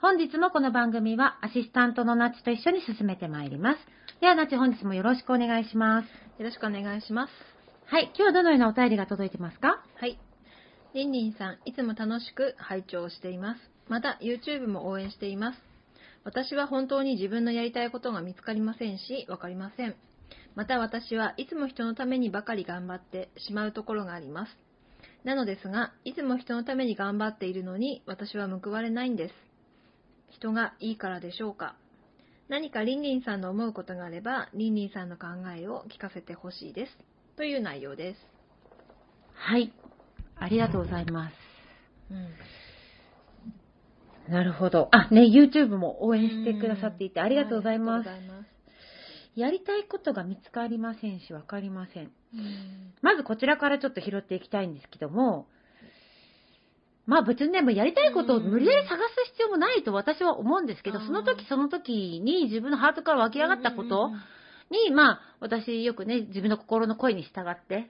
本日もこの番組はアシスタントのナチと一緒に進めてまいります。では、ナチ本日もよろしくお願いします。よろしくお願いします。はい、今日はどのようなお便りが届いてますか？はい。りんりんさん、いつも楽しく拝聴しています。また、YouTube も応援しています。私は本当に自分のやりたいことが見つかりませんし、わかりません。また私はいつも人のためにばかり頑張ってしまうところがあります。なのですが、いつも人のために頑張っているのに、私は報われないんです。人がいいからでしょうか？何かりんりんさんの思うことがあれば、りんりんさんの考えを聞かせてほしいです。という内容です。はい。ありがとうございます。うん。なるほど。あ、ね、YouTube も応援してくださっていてありがとうございます。ありがとうございます。やりたいことが見つかりませんし、わかりません。うんまずこちらからちょっと拾っていきたいんですけども、まあ別にね、もうやりたいことを無理やり探す必要もないと私は思うんですけど、その時その時に自分のハートから湧き上がったことに、まあ私よくね、自分の心の声に従って、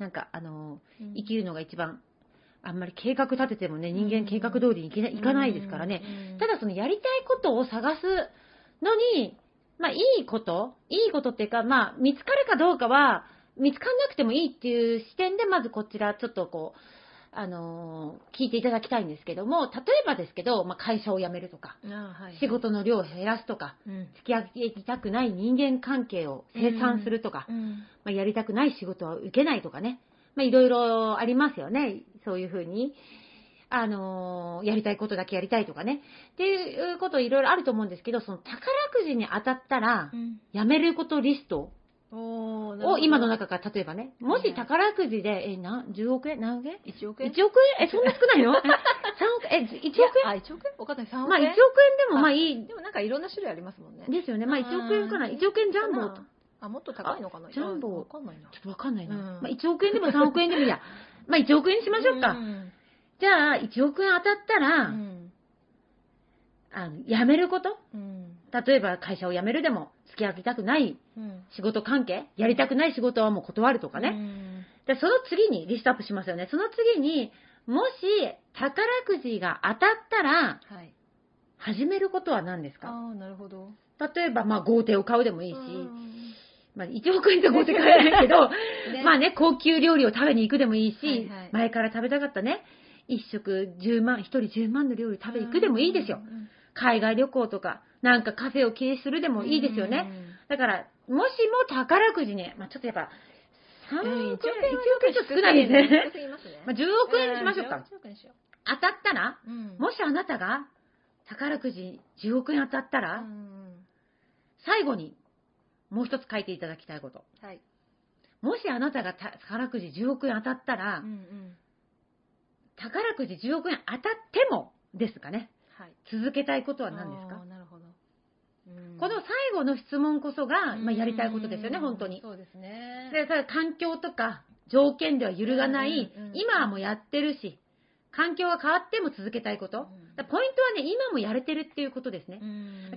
なんかあの、うん。生きるのが一番、あんまり計画立ててもね、人間計画通りにいけないいかないですからね。うん。ただそのやりたいことを探すのに、まあいいこといいことっていうか、まあ見つかるかどうかは、見つかんなくてもいいっていう視点で、まずこちらちょっとこう、あのー聞いていただきたいんですけども、例えばですけど、まあ会社を辞めるとか、あはい仕事の量を減らすとか、うん付き合いたくない人間関係を清算するとか、うんまあ、やりたくない仕事は受けないとかね。まあ、いろいろありますよね。そういうふうに。あのーやりたいことだけやりたいとかね。っていうこといろいろあると思うんですけど、その宝くじに当たったらう、んやめることリストを今の中から例えばね、もし宝くじで、え、な、10億円？何億円？1億円 ?1 億円？え、そんな少ないの？え ?3 億？円え、1億いやあ、1億円？わかんない。3円？まあ1億円億円でもまあいい。でもなんかいろんな種類ありますもんね。ですよね。まあ1億円かな。あー1億円ジャンボ。あ、もっと高いのかな？あジャンボ。わかんないな。ちょっとわかんないな。うん。まあ1億円でも3億円でもいいや。まあ1億円にしましょうか。ん。じゃあ、1億円当たったら、うん。あの、辞めること？うん例えば会社を辞めるでも、付き合いたくないうん仕事関係やりたくない仕事はもう断るとかね。うんで、その次にリストアップしますよね。その次に、もし宝くじが当たったら、はい。始めることは何ですか？ああ、なるほど。例えば、まあ、豪邸を買うでもいいし、うんまあ、1億円で豪邸買えないけど、ねまあね、高級料理を食べに行くでもいいし、はいはい前から食べたかったね、一食10万、一人10万の料理食べに行くでもいいですよ。うん海外旅行とか、なんかカフェを経営するでもいいですよね。。だから、もしも宝くじに、まあちょっとやっぱ、3億うん円、1 1億円ちょっと少ないですね。まあ10億円にしましょうか。10億円にしよ当たったら、もしあなたが宝くじ10億円当たったら、うん最後にもう一つ書いていただきたいこと。はい。もしあなたがた宝くじ10億円当たったら、うんうん宝くじ10億円当たってもですかね。はい。続けたいことは何ですあかーなるほど。うんこの最後の質問こそが、まあ、やりたいことですよね、うん本当に。そうですね。で、環境とか条件では揺るがない、今はもうやってるし、環境が変わっても続けたいこと。ポイントはね、今もやれてるっていうことですね。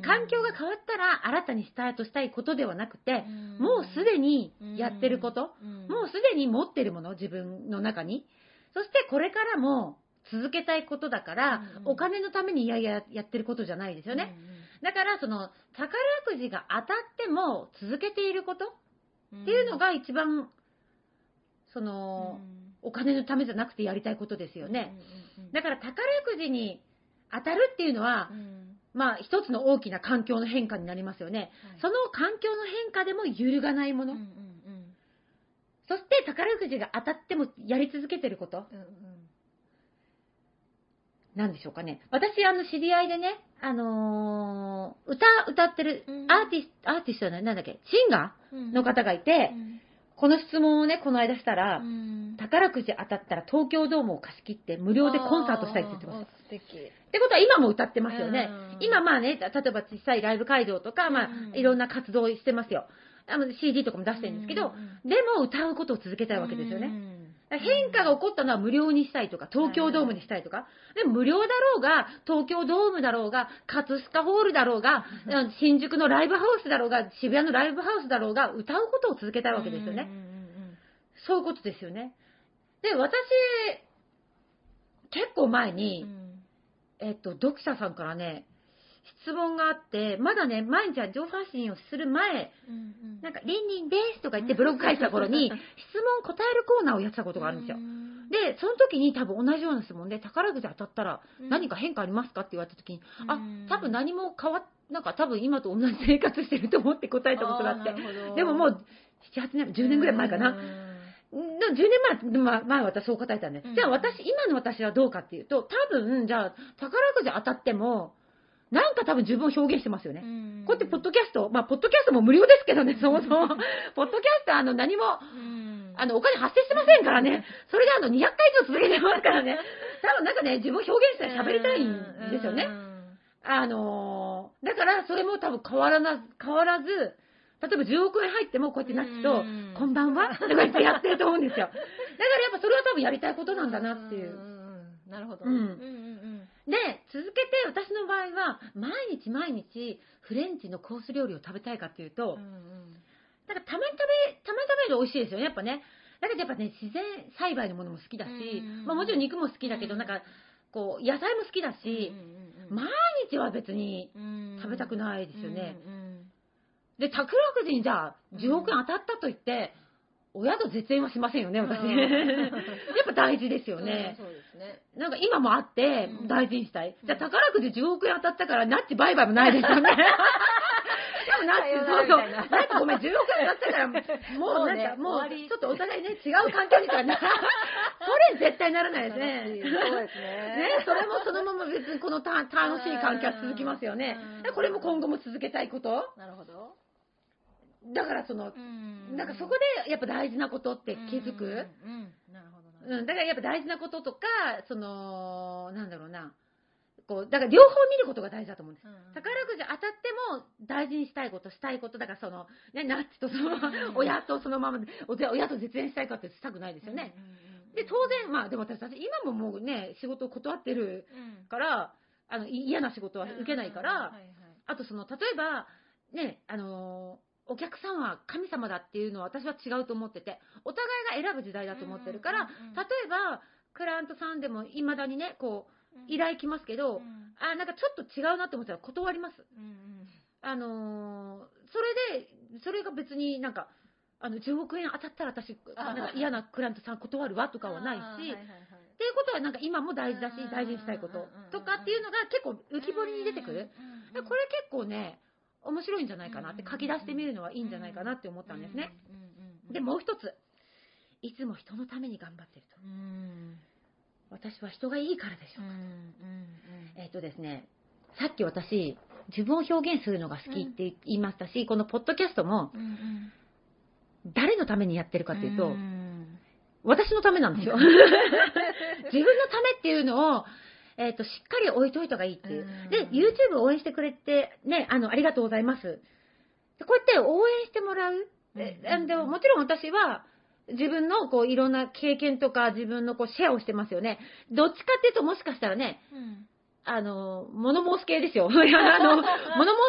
環境が変わったら新たにスタートしたいことではなくて、もうすでにやってること、もうすでに持ってるもの、自分の中に。そしてこれからも続けたいことだから、うんうんお金のためにいやいややってることじゃないですよね。だから、その、宝くじが当たっても続けていることっていうのが一番、その、お金のためじゃなくてやりたいことですよね。だから宝くじに当たるっていうのは、まあ一つの大きな環境の変化になりますよね。その環境の変化でも揺るがないもの。そして宝くじが当たってもやり続けてること。なんでしょうかね。私、あの、知り合いでね、あのー歌、歌ってるうんアーティスト、アーティストじゃない、なんだっけ、シンガーの方がいて、この質問をね、この間したら、宝くじ当たったら東京ドームを貸し切って無料でコンサートしたいって言ってました。素敵。ってことは今も歌ってますよねうん。今まあね、例えば小さいライブ会場とか、まうんあいろんな活動をしてますよ。あの CD とかも出してるんですけど、でも歌うことを続けたいわけですよね。変化が起こったのは無料にしたいとか、東京ドームにしたいとか、でも無料だろうが、東京ドームだろうが、葛飾ホールだろうが、うん。新宿のライブハウスだろうが、渋谷のライブハウスだろうが、歌うことを続けたいわけですよね。そういうことですよね。で、私、結構前に、えっと、読者さんからね、質問があって、まだね、毎日は情報発信をする前、なんか、リンリンですとか言ってブログ書いてた頃に、質問答えるコーナーをやってたことがあるんですよ。で、その時に多分同じような質問で、宝くじ当たったら何か変化ありますかって言われた時に、あ、多分何も変わっ、なんか多分今と同じ生活してると思って答えたことがあって、でももう、7、8年、10年ぐらい前かな。でも10年前、ま前私そう答えたんで、うん。じゃあ私、今の私はどうかっていうと、多分、じゃあ、宝くじ当たっても、なんか多分自分を表現してますよね。こうやってポッドキャスト、まあ、ポッドキャストも無料ですけどね、そもそも。ポッドキャスト、あの、何も、あの、お金発生してませんからね。それであの、200回以上続けてますからね。多分なんかね、自分を表現して喋りたいんですよね。あのーだから、それも多分変わらな、変わらず、例えば10億円入ってもこうやってなっちとうん、こんばんは？とか言ってやってると思うんですよ。だからやっぱそれは多分やりたいことなんだなっていう。なるほど。うんうんで、続けて私の場合は、毎日毎日フレンチのコース料理を食べたいかっていうと、なんかたまに食べ、たまに食べると美味しいですよね、やっぱね。だけどやっぱね、自然栽培のものも好きだし、うんまあもちろん肉も好きだけど、うんなんか、こう、野菜も好きだし、毎日は別に食べたくないですよね。で、宝くじにじゃあ、10億円当たったと言って、親と絶縁はしませんよね、私。うん やっぱ大事ですよね。そうね。なんか今もあってうん大事にしたい。うんじゃあ宝くじ10億円当たったからナッチバイバイもないですよね。でもナッチ、そうそう。ナッチごめん、10億円当たったから、もうなんか、もうねもうちょっとお互いね、違う環境にとかな。それ絶対ならないですね。そうですねね、それもそのまま別にこのた楽しい関係は続きますよねこれも今後も続けたいこと。なるほど。だからその、なんかそこでやっぱ大事なことって気づく。うん。なるほどな。うん、だからやっぱ大事なこととか、その、なんだろうな。こう、だから両方見ることが大事だと思うんです。宝くじ当たっても大事にしたいこと、したいこと、だからその、ね、ナッチとそのうん親とそのまま親と絶縁したいかってしたくないですよね。で、当然、まあでも私、私今ももうね、仕事を断ってる然から、あの、い嫌な仕事は受けないから、あとその、例えば、ね、あのーお客さんは神様だっていうのは私は違うと思ってて、お互いが選ぶ時代だと思ってるから、例えば、クライアントさんでも未だにね、こう、依頼来ますけど、あ、なんかちょっと違うなって思ったら断ります。あのーそれで、それが別になんか、あの、10億円当たったら私、あなんか嫌なクライアントさん断るわとかはないし、っていうことはなんか今も大事だしうん、大事にしたいことうん。うんうんとかっていうのが結構浮き彫りに出てくる。でこれ結構ね、面白いんじゃないかなって書き出してみるのはいいんじゃないかなって思ったんですね。。で、もう一つ。いつも人のために頑張ってると。私は人がいいからでしょうか。えっ、とですね、さっき私、自分を表現するのが好きって言いましたし、このポッドキャストも誰のためにやってるかっていうと、私のためなんですよ。自分のためっていうのを、えっ、と、しっかり置いといた方がいいっていううん。で、YouTube を応援してくれて、ね、あの、ありがとうございます。でこうやって応援してもらう。でうんでももちろん私は、自分のこういろんな経験とか自分のこうシェアをしてますよね。どっちかっていうともしかしたらね、うんあの、物申す系ですよ。あの、物申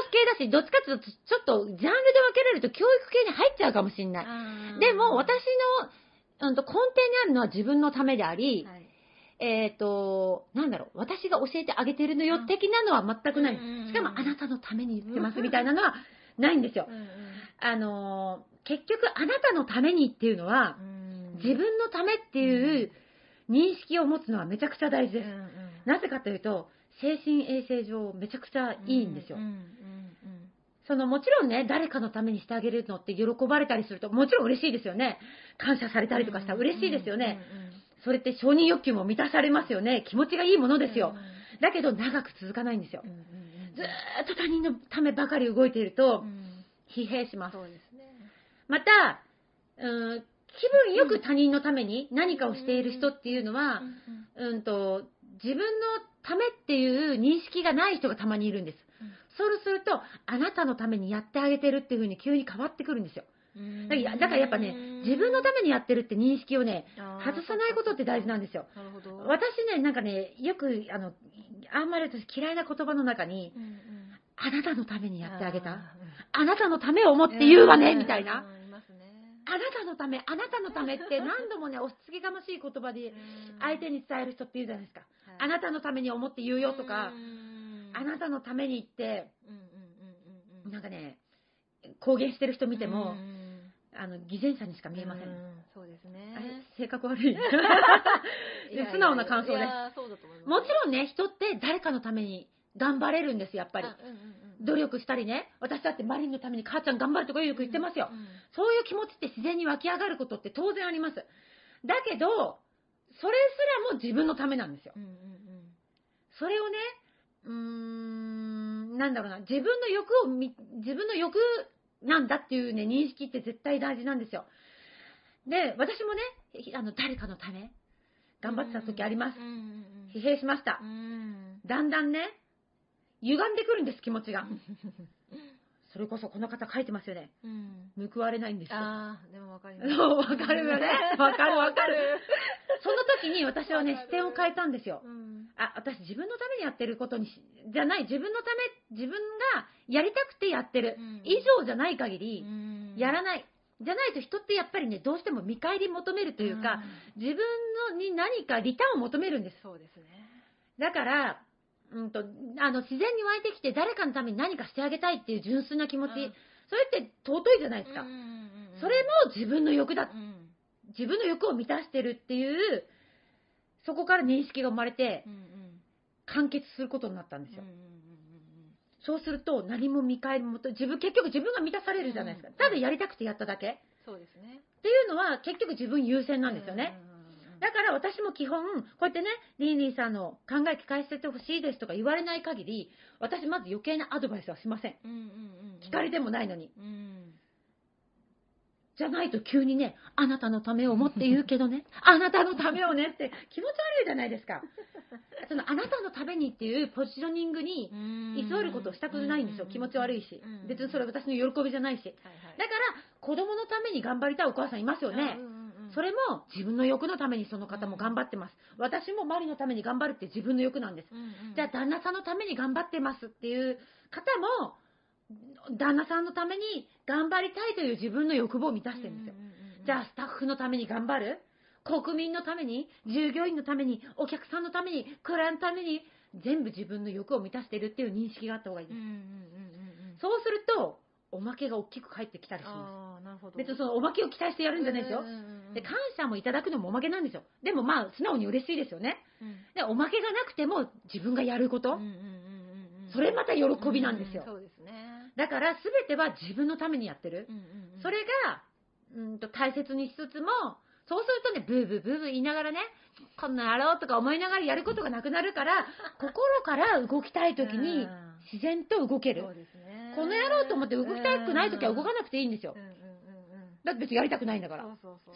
す系だし、どっちかっていうと、ちょっとジャンルで分けられると教育系に入っちゃうかもしれない。でも、私の、うんと、根底にあるのは自分のためであり、はいえっ、と、なんだろう、私が教えてあげてるのよ、うん的なのは全くない。しかも、あなたのために言ってます、みたいなのは ないんですよう。んあのー、結局、あなたのためにっていうのはう、ん自分のためっていう認識を持つのはめちゃくちゃ大事です。なぜかというと、精神衛生上めちゃくちゃいいんですよそのもちろんね、誰かのためにしてあげるのって喜ばれたりすると、もちろん嬉しいですよね。感謝されたりとかしたら嬉しいですよね。それって承認欲求も満たされますよね。気持ちがいいものですよ。だけど長く続かないんですよずーっと他人のためばかり動いているとう、ん疲弊します。すねまた、うーん気分よく他人のために何かをしている人っていうのは、うんと、自分のためっていう認識がない人がたまにいるんです。そうすると、あなたのためにやってあげてるっていう風に急に変わってくるんですよ。うんだからだからやっぱね、自分のためにやってるって認識をね、外さないことって大事なんですよ。私ね、なんかね、よく、あの、あんまり私嫌いな言葉の中に、うんうん。あなたのためにやってあげた。ああなたのためを思っーて言うわね、ん。みたいな。あなたのため、あなたのためって何度もね、押しつけがましい言葉で相手に伝える人って言うじゃないですか。あなたのために思って言うよとか、あなたのために言って、なんかね、公言してる人見てもうん、うんあの、偽善者にしか見えません。うんそうですねあれ性格悪い。素直な感想ねいやそうだと思いますもちろんね、人って誰かのために頑張れるんです、やっぱり。あうんうんうん努力したりね、私だってマリンのために母ちゃん頑張るとかよく言ってますよ。うんそういう気持ちって自然に湧き上がることって当然あります。だけど、それすらも自分のためなんですよ。うんうんそれをね、うーん、なんだろうな、自分の欲をみ、自分の欲なんだっていうね、認識って絶対大事なんですよ。で、私もね、あの、誰かのため、頑張ってた時あります疲弊しましたう。んだんだんね、歪んでくるんです、気持ちが。それこそこの方書いてますよね。うん報われないんですよ。ああでもわかりますわかるよね。わかるわかる。その時に私はね視点を変えたんですよ。うんあ、私自分のためにやってることにし、じゃない、自分のため、自分がやりたくてやってる。うん以上じゃない限り、うんやらない。じゃないと人ってやっぱりね、どうしても見返り求めるというか、自分のに何かリターンを求めるんです。そうですねだから、うんと、あの、自然に湧いてきて誰かのために何かしてあげたいっていう純粋な気持ち、うんそれって尊いじゃないですか。うんうんうんうんそれも自分の欲だ。うん自分の欲を満たしてるっていう、そこから認識が生まれてう、んうん完結することになったんですようんうん。うんそうすると、何も見返りもと、自分、結局自分が満たされるじゃないですかうん。ただやりたくてやっただけ。っそうですねていうのは、結局自分優先なんですよね。だから私も基本、こうやってね、リーリーさんの考え聞かせてほしいですとか言われない限り、私まず余計なアドバイスはしません。うんうんうん聞かれてもないのに。うんじゃないと急にね、あなたのためを思って言うけどね、あなたのためをねって気持ち悪いじゃないですか。そのあなたのためにっていうポジショニングに居座ることをしたくないんですよ。気持ち悪いし。別にそれ私の喜びじゃないし。はいはいだから、子供のために頑張りたいお母さんいますよねそれも自分の欲のためにその方も頑張ってます。私もマリのために頑張るって自分の欲なんです。じゃあ旦那さんのために頑張ってますっていう方も、旦那さんのために頑張りたいという自分の欲望を満たしてるんですよ。じゃあスタッフのために頑張る？国民のために？従業員のために？お客さんのために？クラのために？全部自分の欲を満たしてるっていう認識があった方がいいです。そうすると、おまけが大きく返ってきたりしまああなるほどす。別にそのおまけを期待してやるんじゃないですようん。うんうんで、感謝もいただくのもおまけなんですよ。でもまあ、素直に嬉しいですよね。うんで、おまけがなくても自分がやること、うんうんうんうんうんそれまた喜びなんですよう。そうですねだから、すべては自分のためにやってる。うんうんうんそれが、うんと大切にしつつも、そうするとね、ブーブーブーブー言いながらね、こんなんやろうとか思いながらやることがなくなるから、心から動きたい時にうん。自然と動ける。この野郎と思って動きたくない時は動かなくていいんですよ。だって別にやりたくないんだから。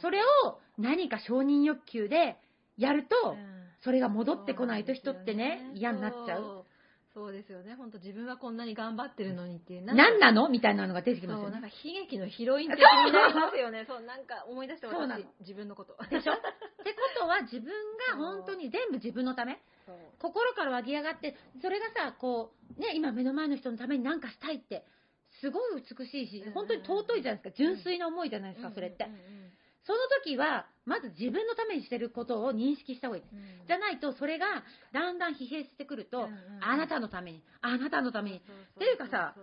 それを何か承認欲求でやると、うん。それが戻ってこないと人ってね、嫌になっちゃう。そうそうですよね。本当自分はこんなに頑張ってるのにっていう。何なの？みたいなのが出てきますそう、よね。なんか悲劇のヒロイン的になりますよね。そう、なんか思い出して私そうなの、自分のこと。でしょ？ってことは自分が本当に全部自分のため？そう。心から湧き上がって、それがさ、こう、ね、今目の前の人のために何かしたいって、すごい美しいし、本当に尊いじゃないですか。純粋な思いじゃないですか、それってうん。うんうんその時は、まず自分のためにしてることを認識した方がいいです。うん。じゃないと、それがだんだん疲弊してくると、うんうんあなたのために、あなたのために、っていうかさ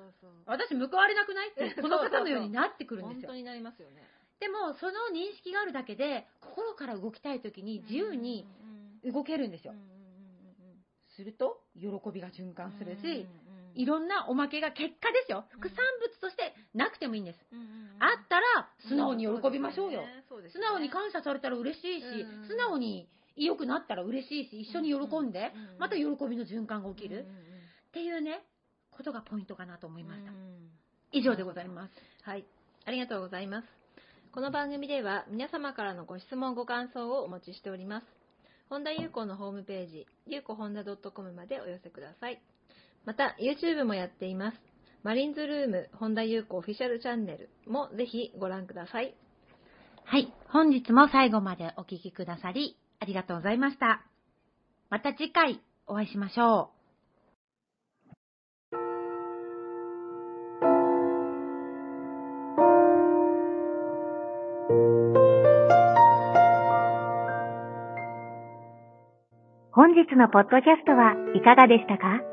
私報われなくないって、この方のようになってくるんですよ。本当。になりますよね。でも、その認識があるだけで、心から動きたい時に自由に動けるんですよ。すると、喜びが循環するうんうんし、うんいろんなおまけが結果ですよ。副産物としてなくてもいいんです。あったら、素直に喜びましょうよ。素ね直に感謝されたら嬉しいしうん、素直に良くなったら嬉しいし、一緒に喜んでまた喜びの循環が起きるっていうね、ことがポイントかなと思いましたう。ん以上でございます。はい、ありがとうございます。この番組では皆様からのご質問ご感想をお待ちしております。本田裕子のホームページ、ゆうこ本田 .com までお寄せください。また、YouTube もやっています。マリンズルーム本田裕子オフィシャルチャンネルもぜひご覧ください。はい。本日も最後までお聞きくださり、ありがとうございました。また次回お会いしましょう。本日のポッドキャストはいかがでしたか？